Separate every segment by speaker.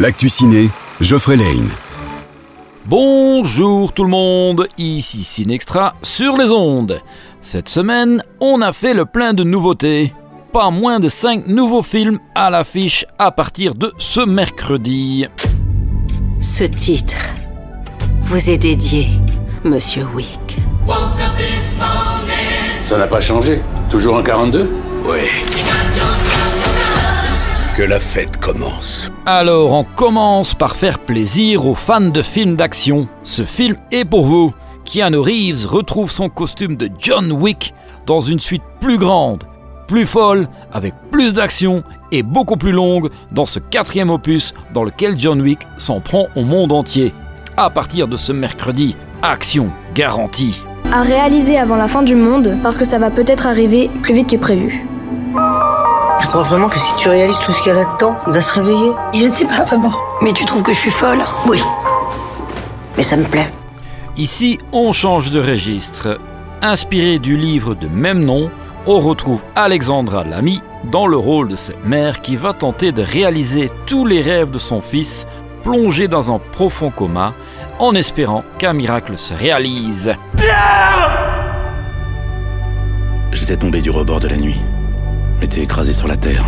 Speaker 1: L'actu ciné, Geoffrey Lane.
Speaker 2: Bonjour tout le monde, ici Cinextra sur les ondes. Cette semaine, on a fait le plein de nouveautés. Pas moins de 5 nouveaux films à l'affiche à partir de ce mercredi.
Speaker 3: Ce titre vous est dédié, Monsieur Wick.
Speaker 4: Ça n'a pas changé Toujours en 42
Speaker 1: Oui. Que la fête commence.
Speaker 2: Alors on commence par faire plaisir aux fans de films d'action. Ce film est pour vous. Keanu Reeves retrouve son costume de John Wick dans une suite plus grande, plus folle, avec plus d'action et beaucoup plus longue dans ce quatrième opus dans lequel John Wick s'en prend au monde entier. À partir de ce mercredi, action garantie.
Speaker 5: À réaliser avant la fin du monde parce que ça va peut-être arriver plus vite que prévu.
Speaker 6: Tu crois vraiment que si tu réalises tout ce qu'il y a là-dedans, il va se réveiller
Speaker 7: Je sais pas, maman. Mais tu trouves que je suis folle
Speaker 6: Oui. Mais ça me plaît.
Speaker 2: Ici, on change de registre. Inspiré du livre de même nom, on retrouve Alexandra Lamy dans le rôle de cette mère qui va tenter de réaliser tous les rêves de son fils, plongé dans un profond coma, en espérant qu'un miracle se réalise.
Speaker 4: J'étais tombé du rebord de la nuit. M'étais écrasé sur la terre.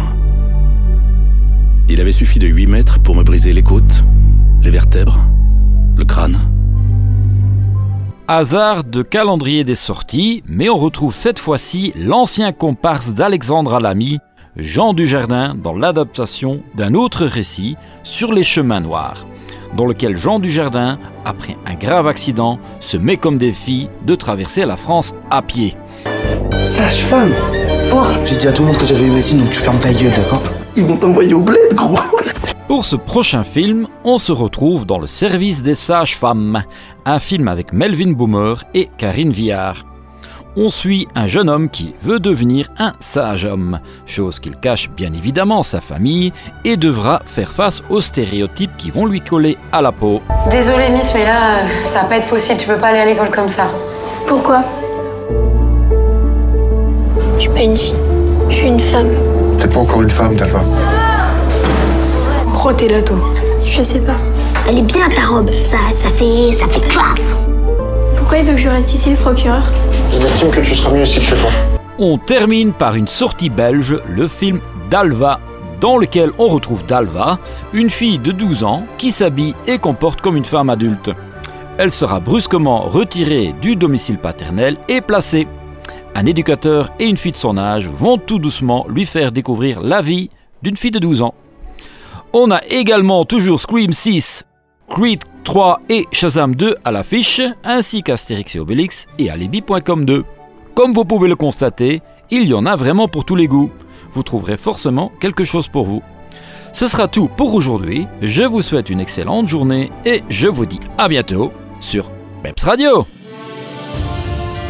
Speaker 4: Il avait suffi de 8 mètres pour me briser les côtes, les vertèbres, le crâne.
Speaker 2: Hasard de calendrier des sorties, mais on retrouve cette fois-ci l'ancien comparse d'Alexandre Lamy, Jean Dujardin, dans l'adaptation d'un autre récit sur les chemins noirs, dans lequel Jean Dujardin, après un grave accident, se met comme défi de traverser la France à pied.
Speaker 7: Sage-femme
Speaker 8: J'ai dit à tout le monde que j'avais eu médecine, donc tu fermes ta gueule, d'accord
Speaker 7: Ils vont t'envoyer au bled, gros
Speaker 2: Pour ce prochain film, on se retrouve dans le service des sages-femmes, un film avec Melvin Boomer et Karine Viard. On suit un jeune homme qui veut devenir un sage homme, chose qu'il cache bien évidemment sa famille et devra faire face aux stéréotypes qui vont lui coller à la peau.
Speaker 9: Désolée Miss, mais là, euh, ça va pas être possible, tu peux pas aller à l'école comme ça.
Speaker 5: Pourquoi?
Speaker 10: Suis pas une fille, je suis une femme.
Speaker 11: T'es pas encore une femme, Dalva.
Speaker 5: Pourquoi t'es là, toi
Speaker 10: Je sais pas. Elle est bien ta robe, ça, ça fait, ça fait classe.
Speaker 5: Pourquoi il veut que je reste ici, le procureur?
Speaker 11: Il estime que tu seras mieux ici que chez toi.
Speaker 2: On termine par une sortie belge, le film Dalva, dans lequel on retrouve Dalva, une fille de 12 ans qui s'habille et comporte comme une femme adulte. Elle sera brusquement retirée du domicile paternel et placée. Un éducateur et une fille de son âge vont tout doucement lui faire découvrir la vie d'une fille de 12 ans. On a également toujours Scream 6, Creed 3 et Shazam 2 à l'affiche, ainsi qu'Astérix et Obélix et Alibi.com 2. Comme vous pouvez le constater, il y en a vraiment pour tous les goûts. Vous trouverez forcément quelque chose pour vous. Ce sera tout pour aujourd'hui. Je vous souhaite une excellente journée et je vous dis à bientôt sur Peps Radio.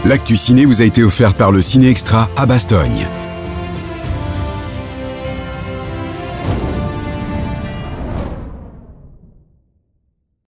Speaker 1: L'actu ciné vous a été offert par le Ciné Extra à Bastogne.